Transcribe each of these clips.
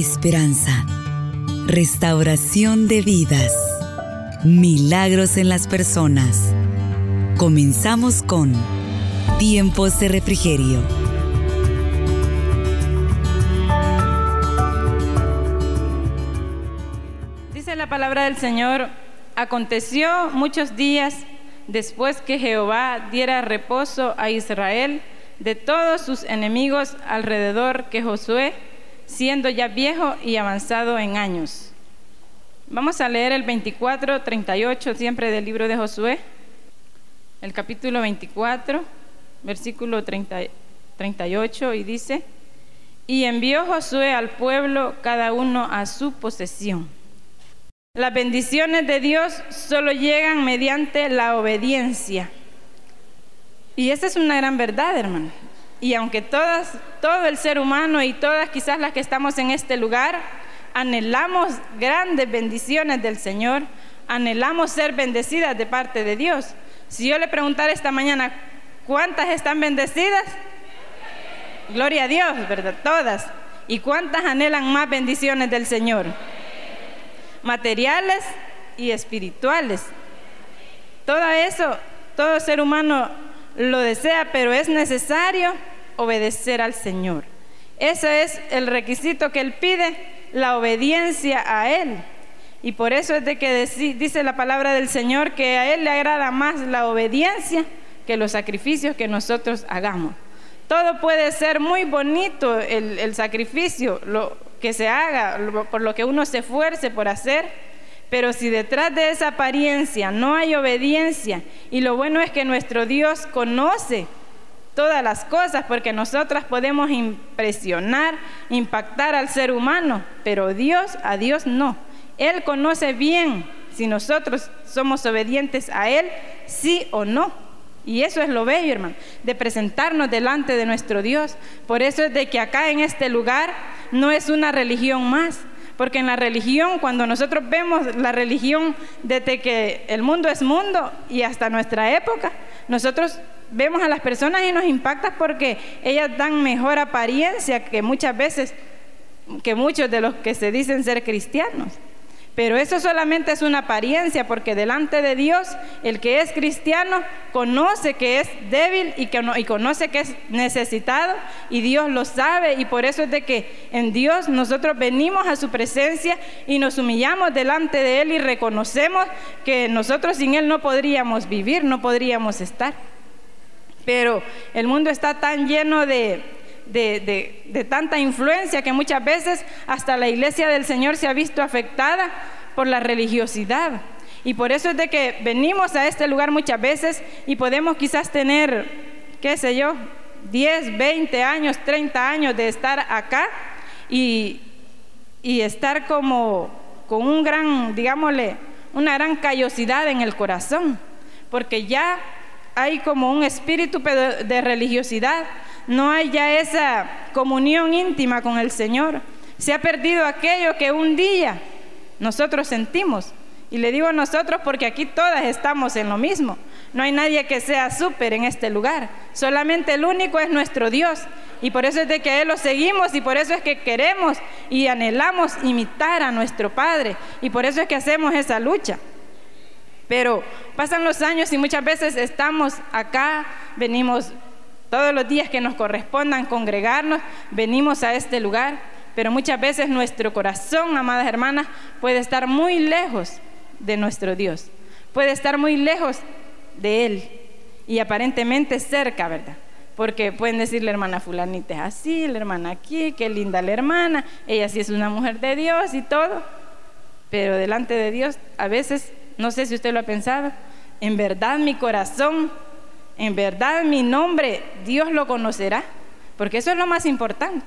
esperanza, restauración de vidas, milagros en las personas. Comenzamos con Tiempos de Refrigerio. Dice la palabra del Señor, aconteció muchos días después que Jehová diera reposo a Israel de todos sus enemigos alrededor que Josué siendo ya viejo y avanzado en años. Vamos a leer el 24, 38 siempre del libro de Josué, el capítulo 24, versículo 38 y dice, y envió Josué al pueblo cada uno a su posesión. Las bendiciones de Dios solo llegan mediante la obediencia. Y esa es una gran verdad, hermano. Y aunque todas, todo el ser humano y todas quizás las que estamos en este lugar, anhelamos grandes bendiciones del Señor, anhelamos ser bendecidas de parte de Dios. Si yo le preguntara esta mañana, ¿cuántas están bendecidas? Gloria a Dios, ¿verdad? Todas. ¿Y cuántas anhelan más bendiciones del Señor? Materiales y espirituales. Todo eso, todo ser humano lo desea, pero es necesario obedecer al Señor. Ese es el requisito que Él pide, la obediencia a Él. Y por eso es de que dice la palabra del Señor que a Él le agrada más la obediencia que los sacrificios que nosotros hagamos. Todo puede ser muy bonito el, sacrificio, lo que se haga, por lo que uno se esfuerce por hacer, pero si detrás de esa apariencia no hay obediencia, y lo bueno es que nuestro Dios conoce todas las cosas, porque nosotras podemos impresionar, impactar al ser humano, pero Dios, a Dios no. Él conoce bien si nosotros somos obedientes a Él, sí o no. Y eso es lo bello, hermano, de presentarnos delante de nuestro Dios. Por eso es de que acá en este lugar no es una religión más, porque en la religión, cuando nosotros vemos la religión desde que el mundo es mundo y hasta nuestra época, nosotros vemos a las personas y nos impacta porque ellas dan mejor apariencia que muchas veces, que muchos de los que se dicen ser cristianos. Pero eso solamente es una apariencia porque delante de Dios el que es cristiano conoce que es débil y, que y conoce que es necesitado y Dios lo sabe y por eso es de que en Dios nosotros venimos a su presencia y nos humillamos delante de Él y reconocemos que nosotros sin Él no podríamos vivir, no podríamos estar. Pero el mundo está tan lleno de, de, tanta influencia que muchas veces hasta la iglesia del Señor se ha visto afectada por la religiosidad. Y por eso es de que venimos a este lugar muchas veces y podemos quizás tener, qué sé yo, 10, 20 años, 30 años de estar acá y, y estar como con un gran, digámosle, una gran callosidad en el corazón, porque ya hay como un espíritu de religiosidad no hay ya esa comunión íntima con el Señor. Se ha perdido aquello que un día nosotros sentimos. Y le digo nosotros porque aquí todas estamos en lo mismo. No hay nadie que sea súper en este lugar. Solamente el único es nuestro Dios. Y por eso es de que Él lo seguimos y por eso es que queremos y anhelamos imitar a nuestro Padre. Y por eso es que hacemos esa lucha. Pero pasan los años y muchas veces estamos acá, venimos todos los días que nos correspondan congregarnos, venimos a este lugar, pero muchas veces nuestro corazón, amadas hermanas, puede estar muy lejos de nuestro Dios, puede estar muy lejos de Él y aparentemente cerca, ¿verdad? Porque pueden decir la hermana fulanita es así, la hermana aquí, qué linda la hermana, ella sí es una mujer de Dios y todo, pero delante de Dios a veces, no sé si usted lo ha pensado, en verdad mi corazón en verdad mi nombre Dios lo conocerá, porque eso es lo más importante.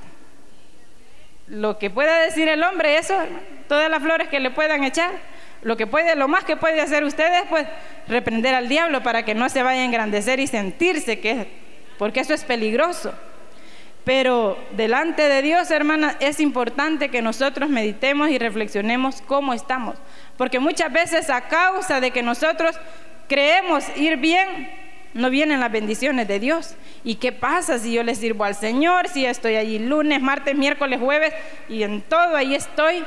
Lo que pueda decir el hombre, eso, todas las flores que le puedan echar, lo que puede, lo más que puede hacer ustedes, pues reprender al diablo para que no se vaya a engrandecer y sentirse que, porque eso es peligroso. Pero delante de Dios, hermana, es importante que nosotros meditemos y reflexionemos cómo estamos. Porque muchas veces a causa de que nosotros creemos ir bien, no vienen las bendiciones de Dios. ¿Y qué pasa si yo le sirvo al Señor, si estoy allí lunes, martes, miércoles, jueves y en todo ahí estoy,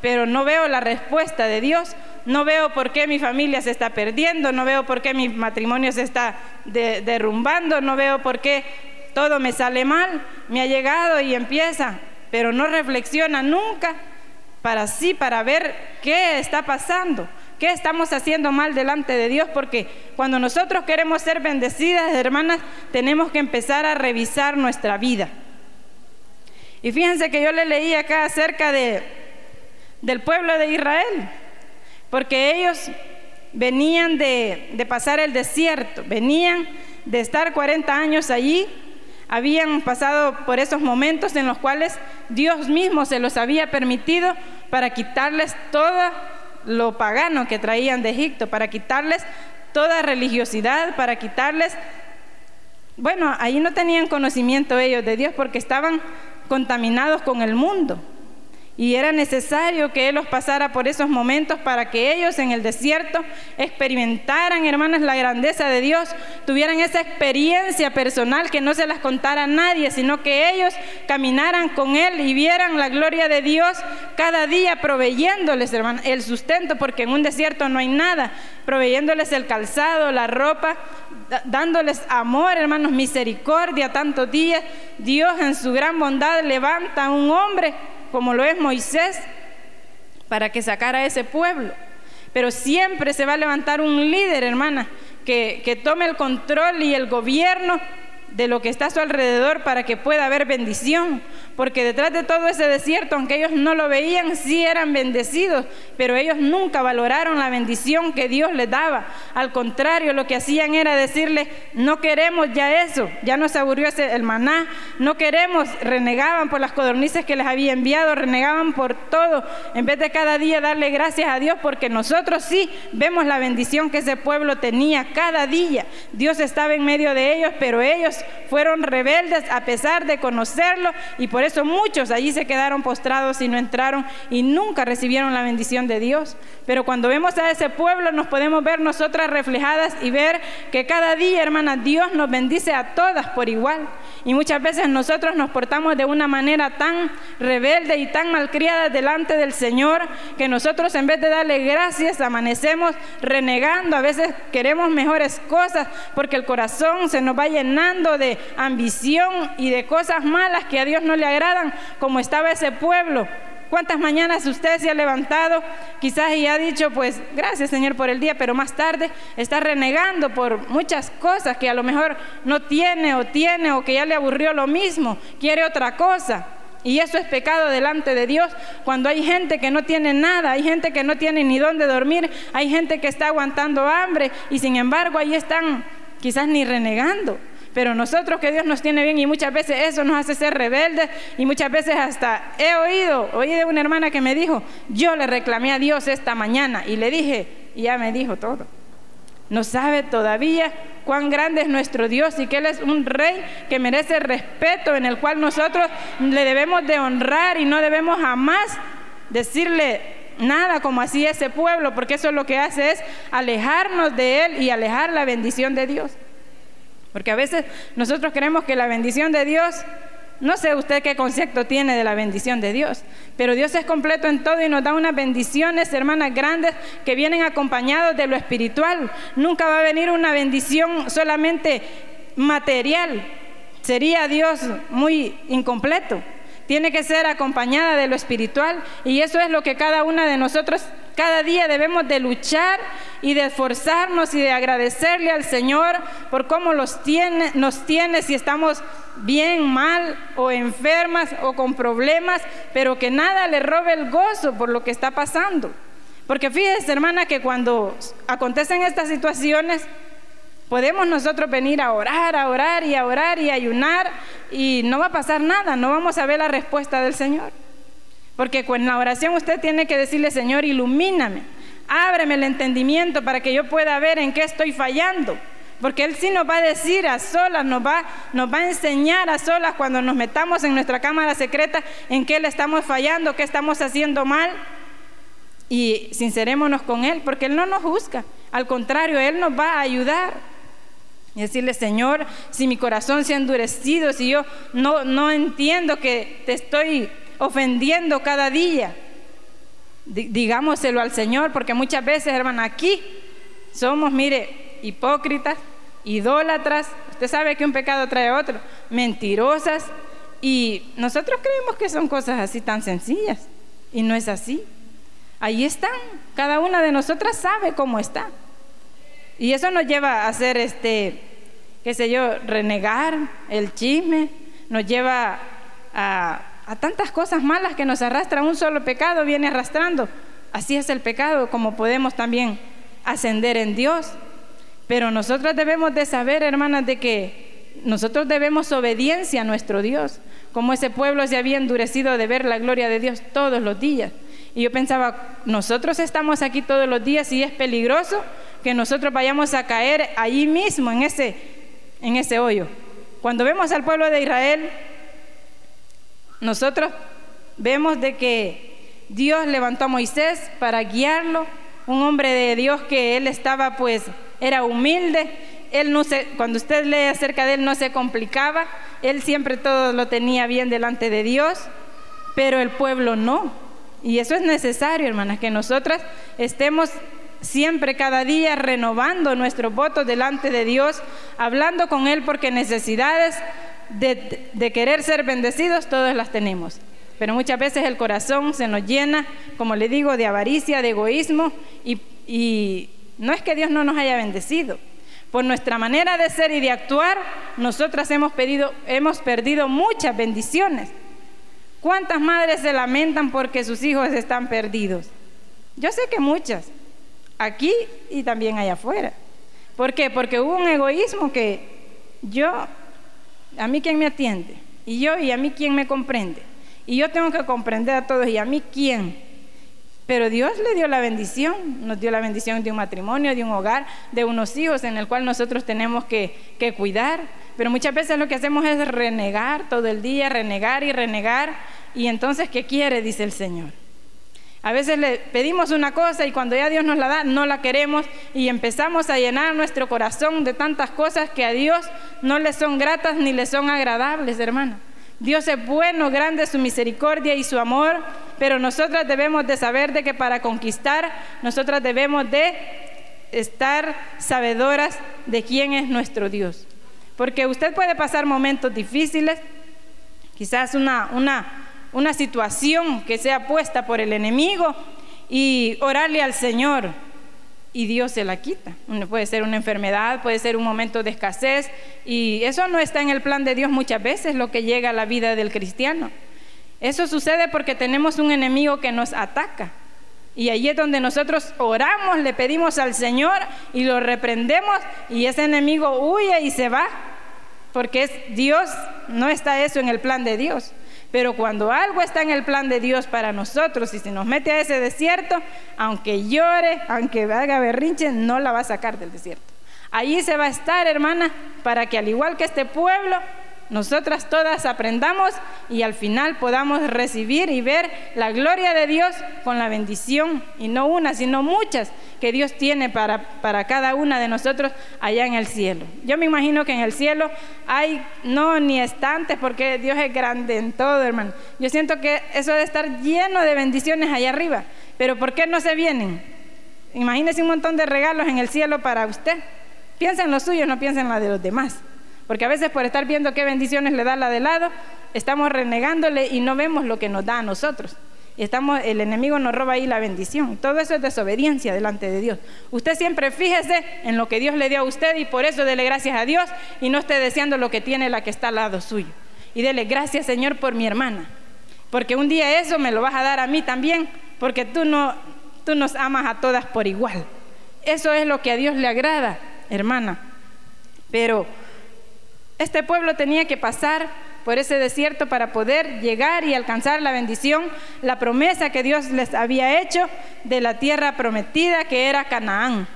pero no veo la respuesta de Dios? No veo por qué mi familia se está perdiendo, no veo por qué mi matrimonio se está derrumbando, no veo por qué todo me sale mal. Me ha llegado y empieza, pero no reflexiona nunca para sí, para ver qué está pasando. ¿Qué estamos haciendo mal delante de Dios? Porque cuando nosotros queremos ser bendecidas, hermanas, tenemos que empezar a revisar nuestra vida. Y fíjense que yo le leí acá acerca de, del pueblo de Israel, porque ellos venían de, de pasar el desierto, venían de estar 40 años allí, habían pasado por esos momentos en los cuales Dios mismo se los había permitido para quitarles toda lo pagano que traían de Egipto, para quitarles toda religiosidad, para quitarles... Bueno, ahí no tenían conocimiento ellos de Dios porque estaban contaminados con el mundo. Y era necesario que Él los pasara por esos momentos para que ellos en el desierto experimentaran, hermanas, la grandeza de Dios, tuvieran esa experiencia personal que no se las contara a nadie, sino que ellos caminaran con Él y vieran la gloria de Dios cada día proveyéndoles, el sustento, porque en un desierto no hay nada, proveyéndoles el calzado, la ropa, dándoles amor, hermanos, misericordia tantos días. Dios en su gran bondad levanta a un hombre como lo es Moisés, para que sacara a ese pueblo. Pero siempre se va a levantar un líder, hermana, que, que tome el control y el gobierno de lo que está a su alrededor para que pueda haber bendición. Porque detrás de todo ese desierto, aunque ellos no lo veían, sí eran bendecidos, pero ellos nunca valoraron la bendición que Dios les daba. Al contrario, lo que hacían era decirle, no queremos ya eso, ya nos aburrió ese, el maná, no queremos, renegaban por las codornices que les había enviado, renegaban por todo, en vez de cada día darle gracias a Dios, porque nosotros sí vemos la bendición que ese pueblo tenía cada día. Dios estaba en medio de ellos, pero ellos fueron rebeldes a pesar de conocerlo y por eso muchos allí se quedaron postrados y no entraron y nunca recibieron la bendición de Dios. Pero cuando vemos a ese pueblo nos podemos ver nosotras reflejadas y ver que cada día, hermana, Dios nos bendice a todas por igual. Y muchas veces nosotros nos portamos de una manera tan rebelde y tan malcriada delante del Señor que nosotros en vez de darle gracias amanecemos renegando. A veces queremos mejores cosas porque el corazón se nos va llenando de ambición y de cosas malas que a Dios no le agradan, como estaba ese pueblo. ¿Cuántas mañanas usted se ha levantado quizás y ha dicho, pues gracias Señor por el día, pero más tarde está renegando por muchas cosas que a lo mejor no tiene o tiene o que ya le aburrió lo mismo, quiere otra cosa? Y eso es pecado delante de Dios cuando hay gente que no tiene nada, hay gente que no tiene ni dónde dormir, hay gente que está aguantando hambre y sin embargo ahí están quizás ni renegando. Pero nosotros que Dios nos tiene bien y muchas veces eso nos hace ser rebeldes y muchas veces hasta he oído, oí de una hermana que me dijo, yo le reclamé a Dios esta mañana y le dije, y ya me dijo todo. No sabe todavía cuán grande es nuestro Dios y que Él es un rey que merece respeto, en el cual nosotros le debemos de honrar y no debemos jamás decirle nada como así ese pueblo, porque eso lo que hace es alejarnos de Él y alejar la bendición de Dios. Porque a veces nosotros creemos que la bendición de Dios, no sé usted qué concepto tiene de la bendición de Dios, pero Dios es completo en todo y nos da unas bendiciones, hermanas grandes, que vienen acompañados de lo espiritual. Nunca va a venir una bendición solamente material. Sería Dios muy incompleto. Tiene que ser acompañada de lo espiritual y eso es lo que cada una de nosotros cada día debemos de luchar y de esforzarnos y de agradecerle al Señor por cómo los tiene, nos tiene si estamos bien, mal o enfermas o con problemas, pero que nada le robe el gozo por lo que está pasando. Porque fíjese, hermana, que cuando acontecen estas situaciones, podemos nosotros venir a orar, a orar y a orar y ayunar y no va a pasar nada, no vamos a ver la respuesta del Señor. Porque con la oración usted tiene que decirle, Señor, ilumíname, ábreme el entendimiento para que yo pueda ver en qué estoy fallando. Porque Él sí nos va a decir a solas, nos va, nos va a enseñar a solas cuando nos metamos en nuestra cámara secreta en qué le estamos fallando, qué estamos haciendo mal. Y sincerémonos con Él, porque Él no nos juzga. Al contrario, Él nos va a ayudar. Y decirle, Señor, si mi corazón se ha endurecido, si yo no, no entiendo que te estoy ofendiendo cada día, digámoselo al Señor, porque muchas veces, hermana, aquí somos, mire, hipócritas, idólatras, usted sabe que un pecado trae otro, mentirosas, y nosotros creemos que son cosas así tan sencillas, y no es así. Ahí están, cada una de nosotras sabe cómo está. Y eso nos lleva a hacer, este, qué sé yo, renegar el chisme, nos lleva a tantas cosas malas que nos arrastra un solo pecado, viene arrastrando. Así es el pecado, como podemos también ascender en Dios. Pero nosotros debemos de saber, hermanas, de que nosotros debemos obediencia a nuestro Dios, como ese pueblo se había endurecido de ver la gloria de Dios todos los días. Y yo pensaba, nosotros estamos aquí todos los días y es peligroso que nosotros vayamos a caer allí mismo, en ese, en ese hoyo. Cuando vemos al pueblo de Israel, nosotros vemos de que Dios levantó a Moisés para guiarlo, un hombre de Dios que él estaba pues, era humilde, él no se, cuando usted lee acerca de él no se complicaba, él siempre todo lo tenía bien delante de Dios, pero el pueblo no. Y eso es necesario, hermanas, que nosotras estemos siempre, cada día, renovando nuestros votos delante de Dios, hablando con Él porque necesidades de, querer ser bendecidos, todos las tenemos. Pero muchas veces el corazón se nos llena, como le digo, de avaricia, de egoísmo, y, y no es que Dios no nos haya bendecido. Por nuestra manera de ser y de actuar, nosotras hemos, pedido, hemos perdido muchas bendiciones. ¿Cuántas madres se lamentan porque sus hijos están perdidos? Yo sé que muchas, aquí y también allá afuera. ¿Por qué? Porque hubo un egoísmo que yo a mí quién me atiende, y yo y a mí quién me comprende. Y yo tengo que comprender a todos y a mí quién. Pero Dios le dio la bendición, nos dio la bendición de un matrimonio, de un hogar, de unos hijos en el cual nosotros tenemos que, que cuidar. Pero muchas veces lo que hacemos es renegar todo el día, renegar y renegar. Y entonces, ¿qué quiere? Dice el Señor. A veces le pedimos una cosa y cuando ya Dios nos la da, no la queremos y empezamos a llenar nuestro corazón de tantas cosas que a Dios no le son gratas ni le son agradables, hermano. Dios es bueno, grande su misericordia y su amor, pero nosotras debemos de saber de que para conquistar, nosotras debemos de estar sabedoras de quién es nuestro Dios. Porque usted puede pasar momentos difíciles, quizás una, una una situación que sea puesta por el enemigo y orarle al Señor y Dios se la quita. Puede ser una enfermedad, puede ser un momento de escasez y eso no está en el plan de Dios muchas veces lo que llega a la vida del cristiano. Eso sucede porque tenemos un enemigo que nos ataca. Y allí es donde nosotros oramos, le pedimos al Señor y lo reprendemos y ese enemigo huye y se va. Porque es Dios, no está eso en el plan de Dios. Pero cuando algo está en el plan de Dios para nosotros y se nos mete a ese desierto, aunque llore, aunque haga berrinche, no la va a sacar del desierto. Allí se va a estar, hermana, para que al igual que este pueblo, nosotras todas aprendamos y al final podamos recibir y ver la gloria de Dios con la bendición, y no una, sino muchas que Dios tiene para, para cada una de nosotros allá en el cielo. Yo me imagino que en el cielo hay no ni estantes porque Dios es grande en todo, hermano. Yo siento que eso debe estar lleno de bendiciones allá arriba, pero ¿por qué no se vienen? Imagínese un montón de regalos en el cielo para usted. Piensa en los suyos, no piensa en la de los demás. Porque a veces por estar viendo qué bendiciones le da la de lado, estamos renegándole y no vemos lo que nos da a nosotros. Y estamos, el enemigo nos roba ahí la bendición. Todo eso es desobediencia delante de Dios. Usted siempre fíjese en lo que Dios le dio a usted y por eso dele gracias a Dios y no esté deseando lo que tiene la que está al lado suyo. Y dele gracias Señor por mi hermana. Porque un día eso me lo vas a dar a mí también, porque tú, no, tú nos amas a todas por igual. Eso es lo que a Dios le agrada, hermana. Pero este pueblo tenía que pasar por ese desierto para poder llegar y alcanzar la bendición, la promesa que Dios les había hecho de la tierra prometida que era Canaán.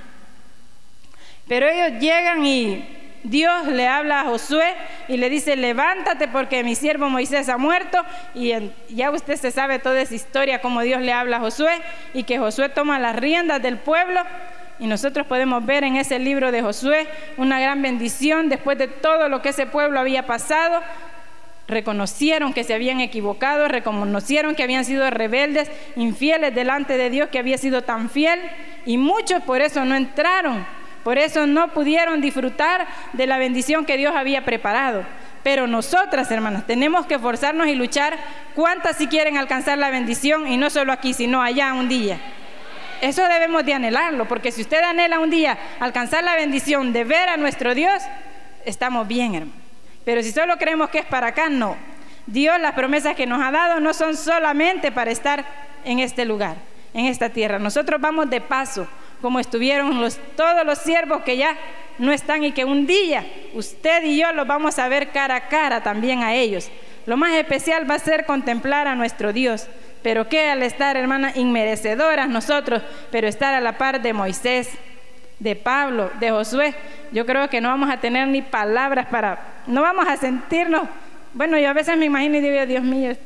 Pero ellos llegan y Dios le habla a Josué y le dice, levántate porque mi siervo Moisés ha muerto. Y ya usted se sabe toda esa historia, como Dios le habla a Josué y que Josué toma las riendas del pueblo Y nosotros podemos ver en ese libro de Josué una gran bendición después de todo lo que ese pueblo había pasado. Reconocieron que se habían equivocado, reconocieron que habían sido rebeldes, infieles delante de Dios que había sido tan fiel y muchos por eso no entraron, por eso no pudieron disfrutar de la bendición que Dios había preparado. Pero nosotras, hermanas, tenemos que esforzarnos y luchar. ¿Cuántas si quieren alcanzar la bendición? Y no solo aquí, sino allá un día. Eso debemos de anhelarlo, porque si usted anhela un día alcanzar la bendición de ver a nuestro Dios, estamos bien, hermano. Pero si solo creemos que es para acá, no. Dios, las promesas que nos ha dado no son solamente para estar en este lugar, en esta tierra. Nosotros vamos de paso, como estuvieron los, todos los siervos que ya no están y que un día usted y yo los vamos a ver cara a cara también a ellos. Lo más especial va a ser contemplar a nuestro Dios. Pero qué al estar, hermanas, inmerecedoras nosotros, pero estar a la par de Moisés, de Pablo, de Josué, yo creo que no vamos a tener ni palabras para, no vamos a sentirnos, bueno, yo a veces me imagino y digo, Dios mío,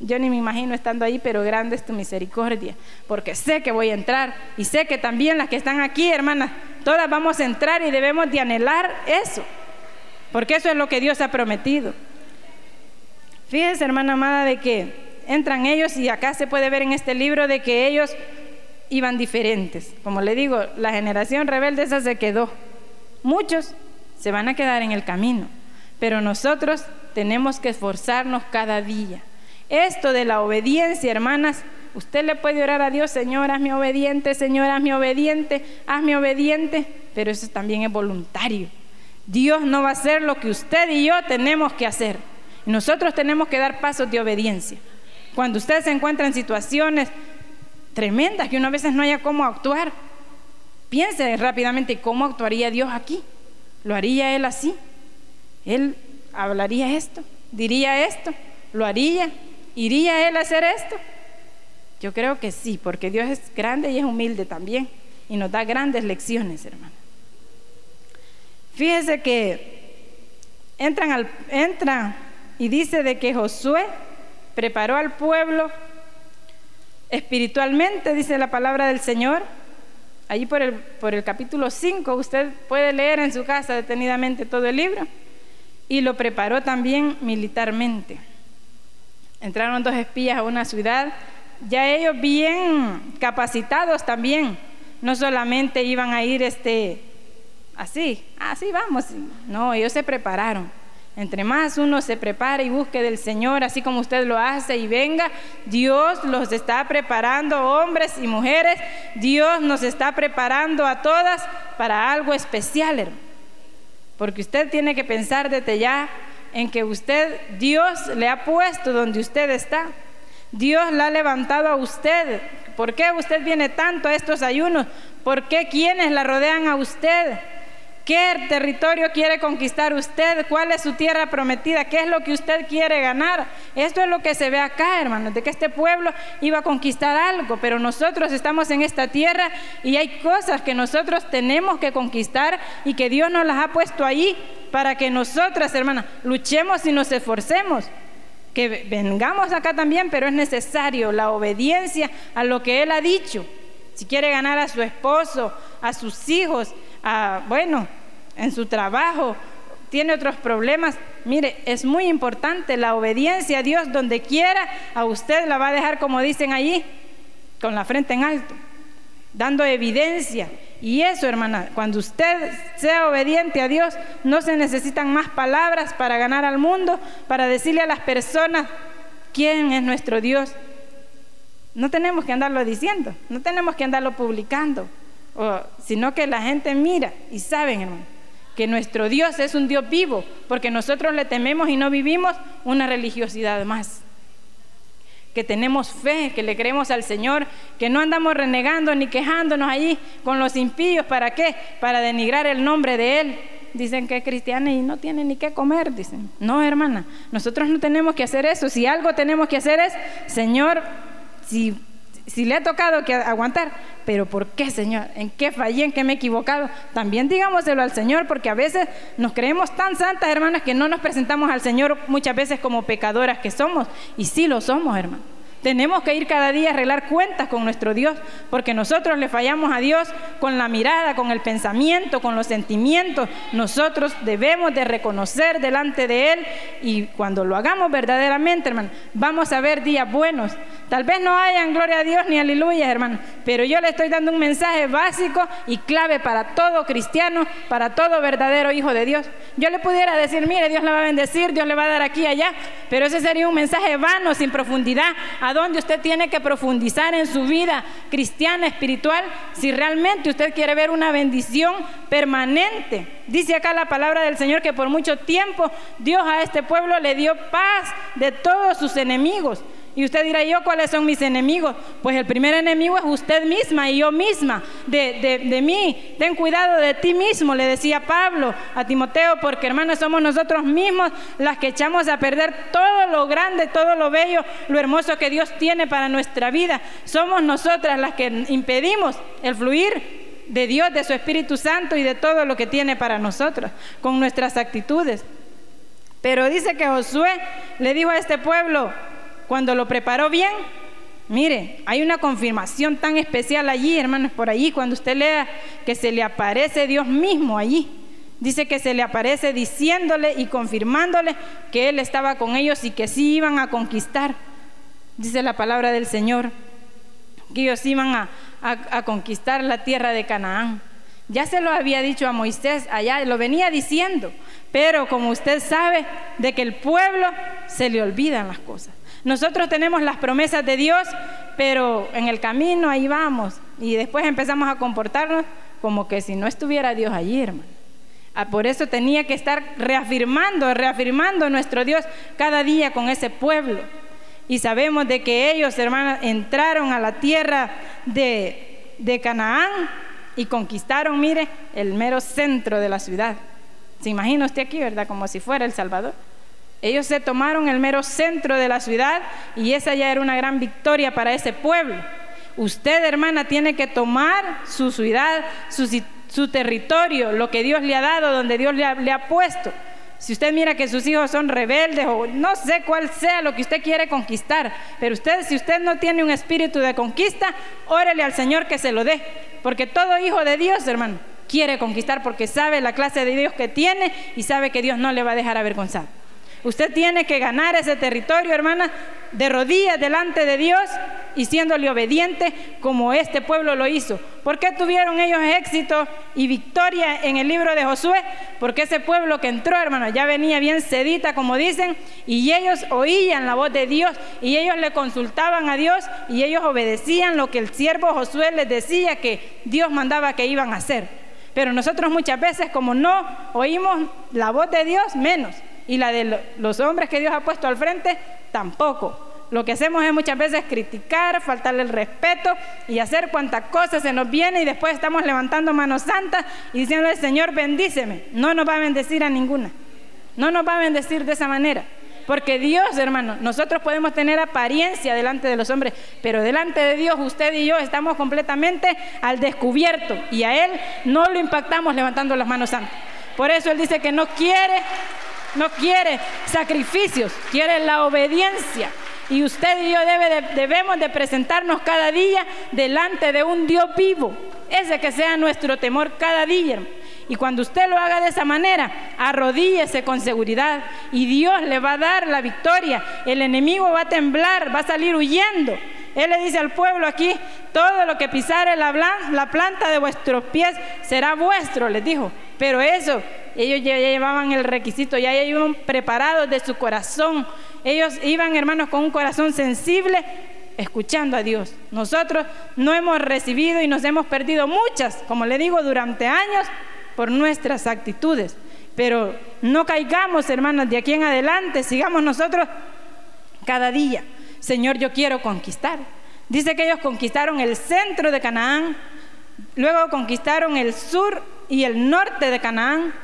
yo ni me imagino estando ahí, pero grande es tu misericordia, porque sé que voy a entrar y sé que también las que están aquí, hermanas, todas vamos a entrar y debemos de anhelar eso, porque eso es lo que Dios ha prometido. Fíjense, hermana amada, de que entran ellos y acá se puede ver en este libro de que ellos iban diferentes. Como le digo, la generación rebelde esa se quedó. Muchos se van a quedar en el camino, pero nosotros tenemos que esforzarnos cada día. Esto de la obediencia, hermanas, usted le puede orar a Dios, Señor, hazme obediente, Señor, hazme obediente, hazme obediente, pero eso también es voluntario. Dios no va a hacer lo que usted y yo tenemos que hacer. Nosotros tenemos que dar pasos de obediencia. Cuando usted se encuentra en situaciones tremendas que uno a veces no haya cómo actuar, piense rápidamente cómo actuaría Dios aquí. ¿Lo haría Él así? ¿Él hablaría esto? ¿Diría esto? ¿Lo haría? ¿Iría Él a hacer esto? Yo creo que sí, porque Dios es grande y es humilde también y nos da grandes lecciones, hermano. Fíjese que entran, al, entra y dice de que Josué preparó al pueblo espiritualmente, dice la palabra del Señor. Allí por el, por el capítulo 5, usted puede leer en su casa detenidamente todo el libro. Y lo preparó también militarmente. Entraron dos espías a una ciudad, ya ellos bien capacitados también. No solamente iban a ir este, así, así vamos. No, ellos se prepararon. Entre más uno se prepare y busque del Señor, así como usted lo hace y venga, Dios los está preparando, hombres y mujeres, Dios nos está preparando a todas para algo especial, hermano. Porque usted tiene que pensar desde ya en que usted, Dios le ha puesto donde usted está. Dios la ha levantado a usted. ¿Por qué usted viene tanto a estos ayunos? ¿Por qué quienes la rodean a usted? ¿Qué territorio quiere conquistar usted? ¿Cuál es su tierra prometida? ¿Qué es lo que usted quiere ganar? Esto es lo que se ve acá, hermanos, de que este pueblo iba a conquistar algo, pero nosotros estamos en esta tierra y hay cosas que nosotros tenemos que conquistar y que Dios nos las ha puesto ahí para que nosotras, hermanas, luchemos y nos esforcemos. Que vengamos acá también, pero es necesario la obediencia a lo que Él ha dicho. Si quiere ganar a su esposo, a sus hijos, a, bueno, en su trabajo, tiene otros problemas. Mire, es muy importante la obediencia a Dios donde quiera, a usted la va a dejar como dicen allí, con la frente en alto, dando evidencia. Y eso, hermana, cuando usted sea obediente a Dios, no se necesitan más palabras para ganar al mundo, para decirle a las personas quién es nuestro Dios. No tenemos que andarlo diciendo, no tenemos que andarlo publicando, sino que la gente mira y saben, hermano que nuestro Dios es un Dios vivo, porque nosotros le tememos y no vivimos una religiosidad más. Que tenemos fe, que le creemos al Señor, que no andamos renegando ni quejándonos allí con los impíos. ¿Para qué? Para denigrar el nombre de Él. Dicen que es cristiana y no tiene ni qué comer, dicen. No, hermana, nosotros no tenemos que hacer eso. Si algo tenemos que hacer es, Señor, si si le ha tocado que aguantar, pero ¿por qué, Señor? ¿En qué fallé? ¿En qué me he equivocado? También digámoselo al Señor, porque a veces nos creemos tan santas, hermanas, que no nos presentamos al Señor muchas veces como pecadoras que somos. Y sí lo somos, hermano. Tenemos que ir cada día a arreglar cuentas con nuestro Dios, porque nosotros le fallamos a Dios con la mirada, con el pensamiento, con los sentimientos. Nosotros debemos de reconocer delante de Él y cuando lo hagamos verdaderamente, hermano, vamos a ver días buenos. Tal vez no hayan gloria a Dios ni aleluya, hermano, pero yo le estoy dando un mensaje básico y clave para todo cristiano, para todo verdadero hijo de Dios. Yo le pudiera decir, mire, Dios le va a bendecir, Dios le va a dar aquí y allá, pero ese sería un mensaje vano, sin profundidad a dónde usted tiene que profundizar en su vida cristiana, espiritual, si realmente usted quiere ver una bendición permanente. Dice acá la palabra del Señor que por mucho tiempo Dios a este pueblo le dio paz de todos sus enemigos. Y usted dirá, ¿yo cuáles son mis enemigos? Pues el primer enemigo es usted misma y yo misma, de, de, mí. Ten cuidado de ti mismo, le decía Pablo a Timoteo, porque hermanos somos nosotros mismos las que echamos a perder todo lo grande, todo lo bello, lo hermoso que Dios tiene para nuestra vida. Somos nosotras las que impedimos el fluir de Dios, de su Espíritu Santo y de todo lo que tiene para nosotros, con nuestras actitudes. Pero dice que Josué le dijo a este pueblo, cuando lo preparó bien, mire, hay una confirmación tan especial allí, hermanos, por allí, cuando usted lea que se le aparece Dios mismo allí. Dice que se le aparece diciéndole y confirmándole que Él estaba con ellos y que sí iban a conquistar. Dice la palabra del Señor, que ellos iban a, a conquistar la tierra de Canaán. Ya se lo había dicho a Moisés allá, lo venía diciendo, pero como usted sabe, de que el pueblo se le olvidan las cosas. Nosotros tenemos las promesas de Dios, pero en el camino ahí vamos y después empezamos a comportarnos como que si no estuviera Dios allí, hermano. Ah, por eso tenía que estar reafirmando, reafirmando nuestro Dios cada día con ese pueblo. Y sabemos de que ellos, hermanos, entraron a la tierra de Canaán y conquistaron, mire, el mero centro de la ciudad. ¿Se imagina usted aquí, verdad? Como si fuera El Salvador. Ellos se tomaron el mero centro de la ciudad y esa ya era una gran victoria para ese pueblo. Usted, hermana, tiene que tomar su ciudad, su, territorio, lo que Dios le ha dado, donde Dios le ha, puesto. Si usted mira que sus hijos son rebeldes o no sé cuál sea lo que usted quiere conquistar, pero usted, si usted no tiene un espíritu de conquista, órele al Señor que se lo dé. Porque todo hijo de Dios, hermano, quiere conquistar porque sabe la clase de Dios que tiene y sabe que Dios no le va a dejar avergonzado. Usted tiene que ganar ese territorio, hermana, de rodillas delante de Dios y siéndole obediente como este pueblo lo hizo. ¿Por qué tuvieron ellos éxito y victoria en el libro de Josué? Porque ese pueblo que entró, hermano, ya venía bien sedita, como dicen, y ellos oían la voz de Dios y ellos le consultaban a Dios y ellos obedecían lo que el siervo Josué les decía que Dios mandaba que iban a hacer. Pero nosotros muchas veces, como no oímos la voz de Dios, menos y la de los hombres que Dios ha puesto al frente, tampoco. Lo que hacemos es muchas veces criticar, faltarle el respeto y hacer cuantas cosas se nos viene y después estamos levantando manos santas y diciendo al Señor, bendíceme. No nos va a bendecir a ninguna. No nos va a bendecir de esa manera. Porque Dios, hermano, nosotros podemos tener apariencia delante de los hombres, pero delante de Dios usted y yo estamos completamente al descubierto y a Él no lo impactamos levantando las manos santas. Por eso Él dice que no quiere no quiere sacrificios, quiere la obediencia. Y usted y yo debemos de presentarnos cada día delante de un Dios vivo. Ese que sea nuestro temor cada día. Y cuando usted lo haga de esa manera, arrodíllese con seguridad y Dios le va a dar la victoria. El enemigo va a temblar, va a salir huyendo. Él le dice al pueblo aquí, todo lo que pisare la, la planta de vuestros pies será vuestro, les dijo. Pero eso ellos ya llevaban el requisito, ya iban preparados de su corazón. Ellos iban, hermanos, con un corazón sensible, escuchando a Dios. Nosotros no hemos recibido y nos hemos perdido muchas, como le digo, durante años por nuestras actitudes. Pero no caigamos, hermanos, de aquí en adelante, sigamos nosotros cada día. Señor, yo quiero conquistar. Dice que ellos conquistaron el centro de Canaán, luego conquistaron el sur y el norte de Canaán,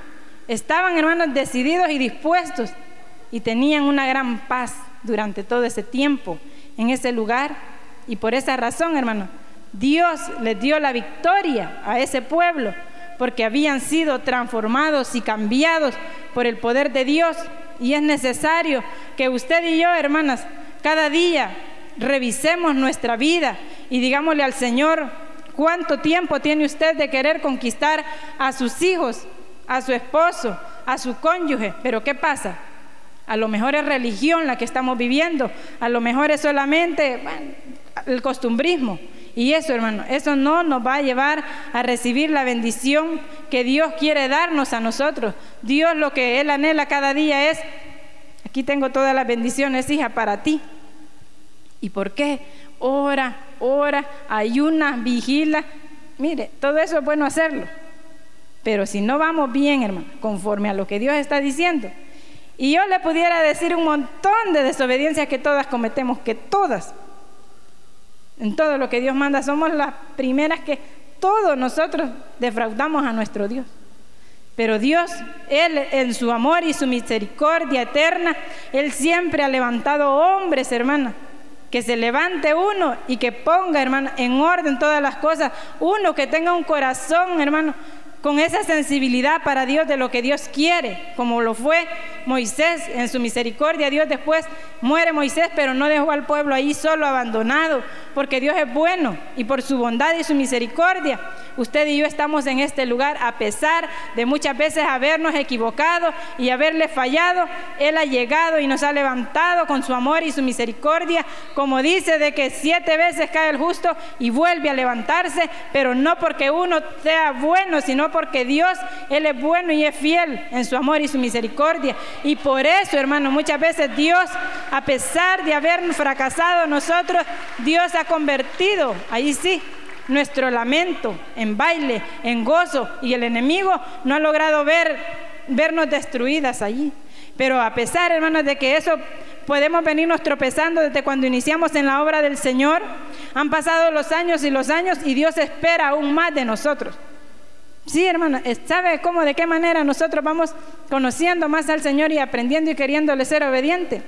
Estaban, hermanos, decididos y dispuestos y tenían una gran paz durante todo ese tiempo en ese lugar. Y por esa razón, hermano, Dios les dio la victoria a ese pueblo porque habían sido transformados y cambiados por el poder de Dios. Y es necesario que usted y yo, hermanas, cada día revisemos nuestra vida y digámosle al Señor, ¿cuánto tiempo tiene usted de querer conquistar a sus hijos, a su esposo, a su cónyuge? Pero ¿qué pasa? A lo mejor es religión la que estamos viviendo, a lo mejor es solamente el costumbrismo. Y eso, hermano, eso no nos va a llevar a recibir la bendición que Dios quiere darnos a nosotros. Dios lo que Él anhela cada día es, aquí tengo todas las bendiciones, hija, para ti. ¿Y por qué? Ora, ora, ayuna, vigila. Mire, todo eso es bueno hacerlo. Pero si no vamos bien, hermano, conforme a lo que Dios está diciendo, y yo le pudiera decir un montón de desobediencias que todas cometemos, que todas, en todo lo que Dios manda, somos las primeras que todos nosotros defraudamos a nuestro Dios. Pero Dios, Él en su amor y su misericordia eterna, Él siempre ha levantado hombres, hermana. Que se levante uno y que ponga, hermano, en orden todas las cosas. Uno que tenga un corazón, hermano, con esa sensibilidad para Dios de lo que Dios quiere, como lo fue Moisés en su misericordia. Dios después muere Moisés, pero no dejó al pueblo ahí solo abandonado, porque Dios es bueno y por su bondad y su misericordia usted y yo estamos en este lugar a pesar de muchas veces habernos equivocado y haberle fallado. Él ha llegado y nos ha levantado con su amor y su misericordia, como dice de que siete veces cae el justo y vuelve a levantarse, pero no porque uno sea bueno, sino porque Dios, Él es bueno y es fiel en su amor y su misericordia. Y por eso, hermano, muchas veces Dios, a pesar de haber fracasado nosotros, Dios ha convertido, ahí sí, nuestro lamento en baile, en gozo, y el enemigo no ha logrado ver, vernos destruidas allí. Pero a pesar, hermanos, de que eso podemos venirnos tropezando desde cuando iniciamos en la obra del Señor, han pasado los años y los años y Dios espera aún más de nosotros. Sí, hermano, ¿sabe cómo, de qué manera nosotros vamos conociendo más al Señor y aprendiendo y queriéndole ser obediente?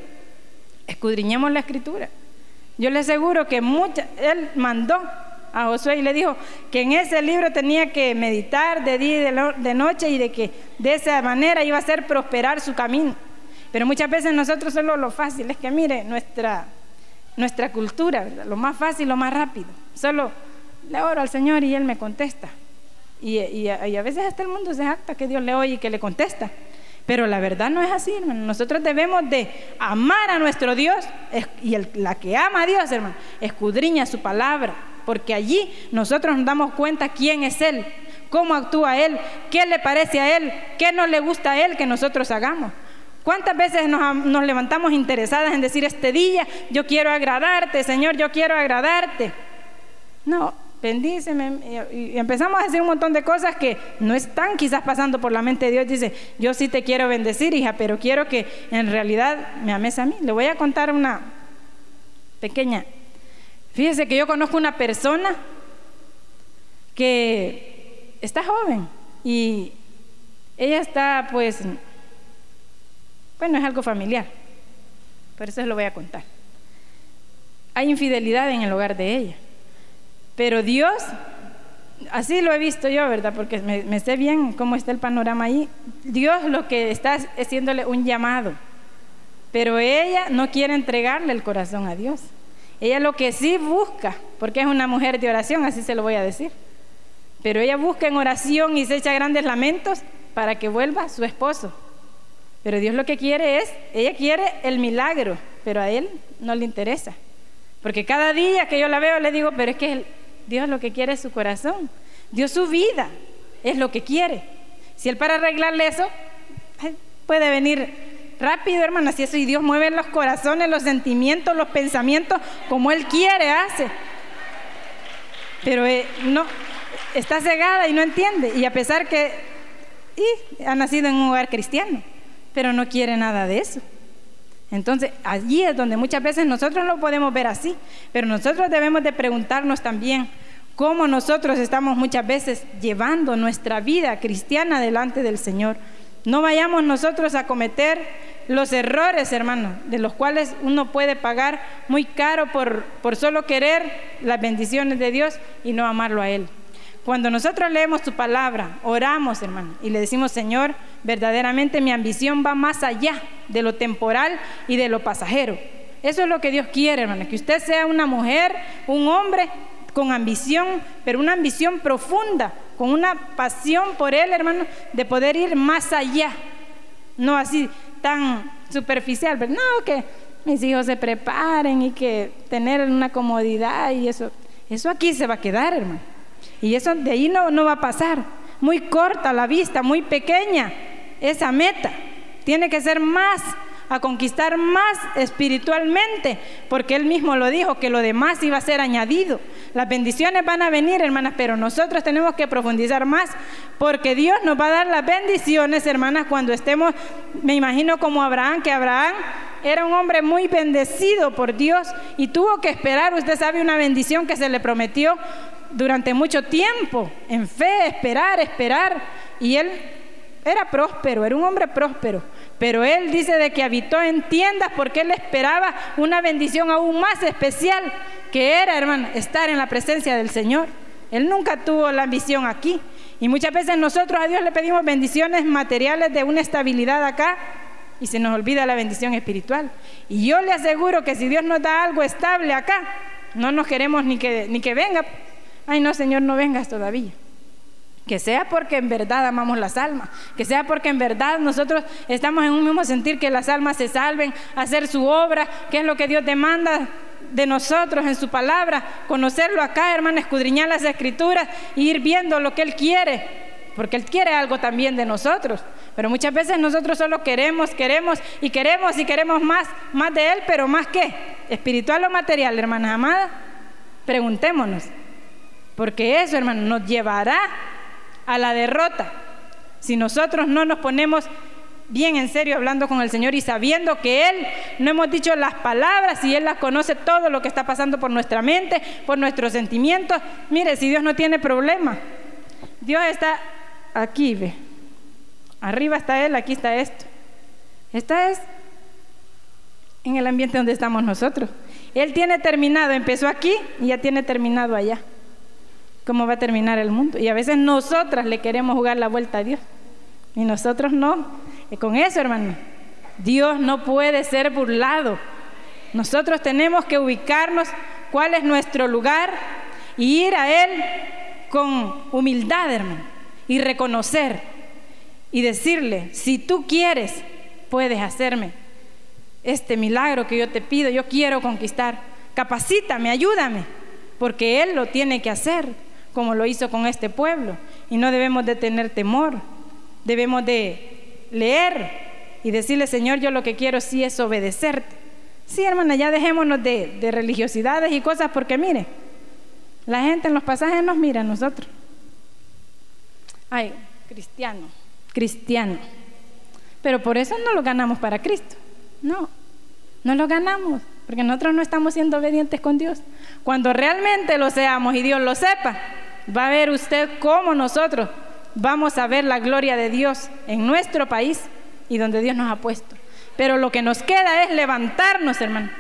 Escudriñemos la escritura. Yo le aseguro que mucha, Él mandó a Josué y le dijo que en ese libro tenía que meditar de día y de, noche y de que de esa manera iba a hacer prosperar su camino. Pero muchas veces nosotros solo lo fácil es que mire nuestra, nuestra cultura, lo más fácil, lo más rápido. Solo le oro al Señor y Él me contesta. Y, a veces hasta el mundo se jacta que Dios le oye y que le contesta. Pero la verdad no es así, hermano. Nosotros debemos de amar a nuestro Dios y la que ama a Dios, hermano, escudriña su palabra, porque allí nosotros nos damos cuenta quién es Él, cómo actúa Él, qué le parece a Él, qué no le gusta a Él que nosotros hagamos. ¿Cuántas veces nos, nos, levantamos interesadas en decir este día, yo quiero agradarte, Señor, yo quiero agradarte? No, bendíceme. Y empezamos a decir un montón de cosas que no están quizás pasando por la mente de Dios. Dice, yo sí te quiero bendecir, hija, pero quiero que en realidad me ames a mí. Le voy a contar una pequeña Fíjese que yo conozco una persona que está joven y ella está pues, bueno, es algo familiar, por eso lo voy a contar. Hay infidelidad en el hogar de ella, pero Dios, así lo he visto yo, ¿verdad? Porque me, sé bien cómo está el panorama ahí. Dios lo que está haciéndole un llamado, pero ella no quiere entregarle el corazón a Dios. Ella lo que sí busca, porque es una mujer de oración, así se lo voy a decir, pero ella busca en oración y se echa grandes lamentos para que vuelva su esposo. Pero Dios lo que quiere es, ella quiere el milagro, pero a él no le interesa. Porque cada día que yo la veo le digo, pero es que Dios lo que quiere es su corazón. Dios su vida es lo que quiere. Si él para arreglarle eso, puede venir rápido, hermano, si eso y Dios mueve los corazones, los sentimientos, los pensamientos, como Él quiere, hace. Pero eh, no, está cegada y no entiende. Y a pesar que ha nacido en un hogar cristiano, pero no quiere nada de eso. Entonces, allí es donde muchas veces nosotros lo podemos ver así, pero nosotros debemos de preguntarnos también cómo nosotros estamos muchas veces llevando nuestra vida cristiana delante del Señor. No vayamos nosotros a cometer los errores, hermano, de los cuales uno puede pagar muy caro por, por solo querer las bendiciones de Dios y no amarlo a Él. Cuando nosotros leemos su palabra, oramos, hermano, y le decimos, Señor, verdaderamente mi ambición va más allá de lo temporal y de lo pasajero. Eso es lo que Dios quiere, hermana, que usted sea una mujer, un hombre con ambición, pero una ambición profunda, con una pasión por Él, hermano, de poder ir más allá. No así tan superficial, pero no, que mis hijos se preparen y que tener una comodidad y eso. Eso aquí se va a quedar, hermano. Y eso de ahí no, no va a pasar. Muy corta la vista, muy pequeña esa meta. Tiene que ser más a conquistar más espiritualmente, porque Él mismo lo dijo, que lo demás iba a ser añadido. Las bendiciones van a venir, hermanas, pero nosotros tenemos que profundizar más, porque Dios nos va a dar las bendiciones, hermanas, cuando estemos, me imagino como Abraham, que Abraham era un hombre muy bendecido por Dios y tuvo que esperar, usted sabe, una bendición que se le prometió durante mucho tiempo, en fe, esperar, esperar, y él era próspero, era un hombre próspero. Pero él dice de que habitó en tiendas porque él esperaba una bendición aún más especial, que era, hermano, estar en la presencia del Señor. Él nunca tuvo la ambición aquí. Y muchas veces nosotros a Dios le pedimos bendiciones materiales de una estabilidad acá y se nos olvida la bendición espiritual. Y yo le aseguro que si Dios nos da algo estable acá, no nos queremos ni que, ni que venga. Ay, no, Señor, no vengas todavía. Que sea porque en verdad amamos las almas, que sea porque en verdad nosotros estamos en un mismo sentir que las almas se salven, hacer su obra, que es lo que Dios demanda de nosotros en su palabra, conocerlo acá, hermano, escudriñar las escrituras e ir viendo lo que Él quiere, porque Él quiere algo también de nosotros. Pero muchas veces nosotros solo queremos, queremos y queremos y queremos más, más de Él, pero más qué, espiritual o material, hermanas amadas, preguntémonos, porque eso, hermano, nos llevará a la derrota. Si nosotros no nos ponemos bien en serio hablando con el Señor y sabiendo que Él no hemos dicho las palabras y Él las conoce todo lo que está pasando por nuestra mente, por nuestros sentimientos. Mire, si Dios no tiene problema, Dios está aquí, ve. Arriba está Él, aquí está esto. Esta es en el ambiente donde estamos nosotros. Él tiene terminado, empezó aquí y ya tiene terminado allá cómo va a terminar el mundo. Y a veces nosotras le queremos jugar la vuelta a Dios. Y nosotros no. Y con eso, hermano, Dios no puede ser burlado. Nosotros tenemos que ubicarnos cuál es nuestro lugar y ir a Él con humildad, hermano, y reconocer y decirle, si tú quieres, puedes hacerme este milagro que yo te pido, yo quiero conquistar. Capacítame, ayúdame, porque Él lo tiene que hacer como lo hizo con este pueblo. Y no debemos de tener temor, debemos de leer y decirle, Señor, yo lo que quiero sí es obedecerte. Sí, hermana, ya dejémonos de, de religiosidades y cosas, porque mire, la gente en los pasajes nos mira a nosotros. Ay, cristiano, cristiano. Pero por eso no lo ganamos para Cristo. No, no lo ganamos, porque nosotros no estamos siendo obedientes con Dios. Cuando realmente lo seamos y Dios lo sepa, va a ver usted cómo nosotros vamos a ver la gloria de Dios en nuestro país y donde Dios nos ha puesto. Pero lo que nos queda es levantarnos, hermano.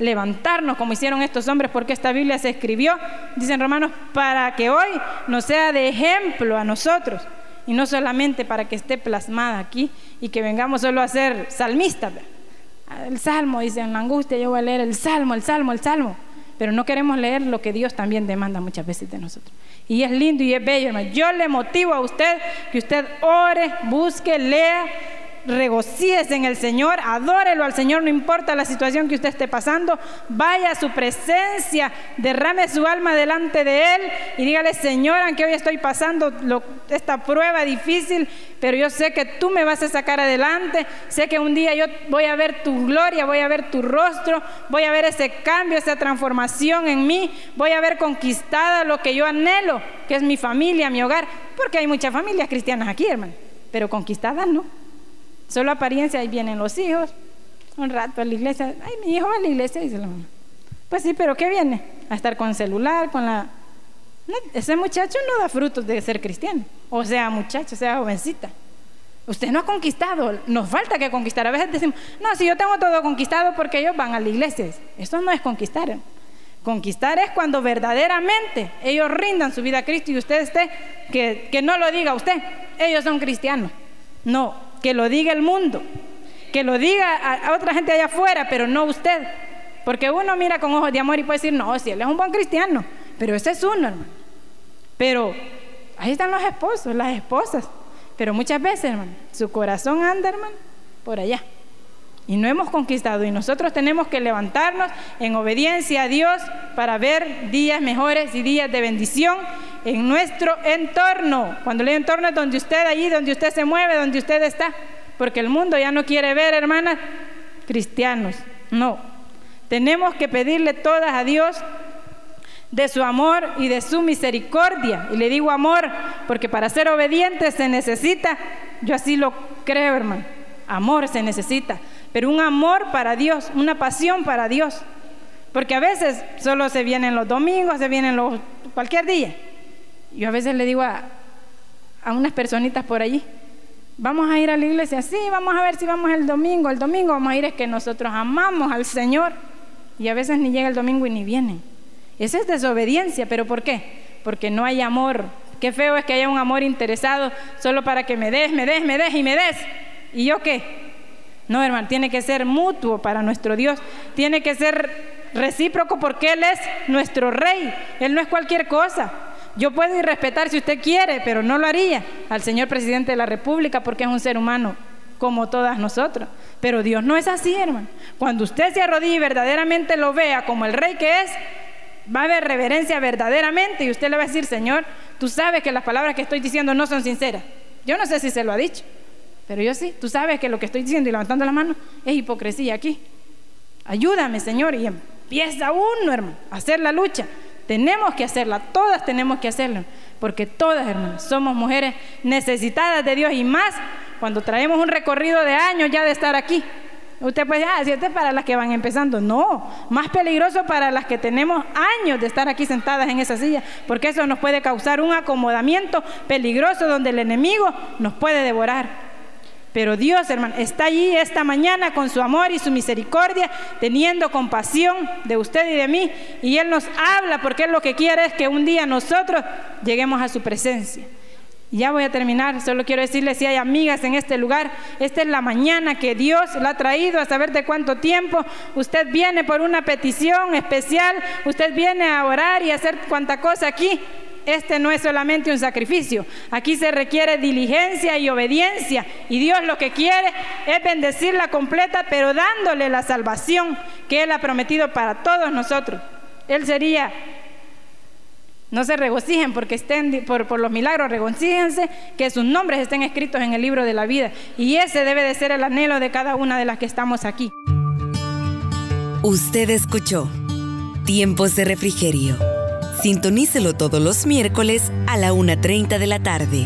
Levantarnos como hicieron estos hombres, porque esta Biblia se escribió, dicen romanos, para que hoy nos sea de ejemplo a nosotros y no solamente para que esté plasmada aquí y que vengamos solo a ser salmistas. El salmo, dicen, la angustia, yo voy a leer el salmo, el salmo, el salmo, pero no queremos leer lo que Dios también demanda muchas veces de nosotros. Y es lindo y es bello, hermano. Yo le motivo a usted que usted ore, busque, lea regocíese en el Señor, adórelo al Señor, no importa la situación que usted esté pasando, vaya a su presencia, derrame su alma delante de Él y dígale, Señor, aunque hoy estoy pasando esta prueba difícil, pero yo sé que tú me vas a sacar adelante, sé que un día yo voy a ver tu gloria, voy a ver tu rostro, voy a ver ese cambio, esa transformación en mí, voy a ver conquistada lo que yo anhelo, que es mi familia, mi hogar, porque hay muchas familias cristianas aquí, hermano, pero conquistadas no. Solo apariencia, ahí vienen los hijos, un rato a la iglesia, ay, mi hijo va a la iglesia, dice la mamá. Pues sí, pero ¿qué viene? A estar con celular, con la... ese muchacho no da frutos de ser cristiano, o sea, muchacho, sea jovencita. Usted no ha conquistado, nos falta que conquistar. A veces decimos, no, si yo tengo todo conquistado porque ellos van a la iglesia. Eso no es conquistar. Conquistar es cuando verdaderamente ellos rindan su vida a Cristo y usted esté, que, que no lo diga usted, ellos son cristianos. No, que lo diga el mundo, que lo diga a, otra gente allá afuera, pero no usted. Porque uno mira con ojos de amor y puede decir, no, si él es un buen cristiano, pero ese es uno, hermano. Pero ahí están los esposos, las esposas. Pero muchas veces, hermano, su corazón anda, hermano, por allá. Y no hemos conquistado. Y nosotros tenemos que levantarnos en obediencia a Dios para ver días mejores y días de bendición en nuestro entorno. Cuando le entorno es donde usted, allí, donde usted se mueve, donde usted está. Porque el mundo ya no quiere ver, hermanas, cristianos. No. Tenemos que pedirle todas a Dios de su amor y de su misericordia. Y le digo amor, porque para ser obediente se necesita, yo así lo creo, hermano, amor se necesita, pero un amor para Dios, una pasión para Dios. Porque a veces solo se vienen los domingos, se vienen los cualquier día. Yo a veces le digo a, unas personitas por allí, vamos a ir a la iglesia, sí, vamos a ver si vamos el domingo, el domingo vamos a ir es que nosotros amamos al Señor. Y a veces ni llega el domingo y ni vienen. Esa es desobediencia, pero ¿por qué? Porque no hay amor. Qué feo es que haya un amor interesado solo para que me des, me des, me des y me des. ¿Y yo qué? No, hermano, tiene que ser mutuo para nuestro Dios. Tiene que ser recíproco porque Él es nuestro rey. Él no es cualquier cosa. Yo puedo ir respetar si usted quiere, pero no lo haría al señor presidente de la República porque es un ser humano como todas nosotros. Pero Dios no es así, hermano. Cuando usted se arrodilla y verdaderamente lo vea como el rey que es, va a haber reverencia verdaderamente y usted le va a decir, Señor, tú sabes que las palabras que estoy diciendo no son sinceras. Yo no sé si se lo ha dicho, pero yo sí. Tú sabes que lo que estoy diciendo y levantando la mano es hipocresía aquí. Ayúdame, Señor, y empieza uno, hermano, a hacer la lucha. Tenemos que hacerla, todas tenemos que hacerla, porque todas, hermanos, somos mujeres necesitadas de Dios y más cuando traemos un recorrido de años ya de estar aquí. Usted puede decir, ah, si este es para las que van empezando. No, más peligroso para las que tenemos años de estar aquí sentadas en esa silla, porque eso nos puede causar un acomodamiento peligroso donde el enemigo nos puede devorar. Pero Dios, hermano, está allí esta mañana con su amor y su misericordia, teniendo compasión de usted y de mí. Y Él nos habla porque Él lo que quiere es que un día nosotros lleguemos a su presencia. Ya voy a terminar, solo quiero decirles si hay amigas en este lugar, esta es la mañana que Dios la ha traído a saber de cuánto tiempo. Usted viene por una petición especial, usted viene a orar y a hacer cuanta cosa aquí. Este no es solamente un sacrificio, aquí se requiere diligencia y obediencia y Dios lo que quiere es bendecirla completa, pero dándole la salvación que Él ha prometido para todos nosotros. Él sería no se regocijen porque estén por, por los milagros, regocíjense que sus nombres estén escritos en el libro de la vida. Y ese debe de ser el anhelo de cada una de las que estamos aquí. Usted escuchó Tiempos de Refrigerio. Sintonícelo todos los miércoles a la 1.30 de la tarde.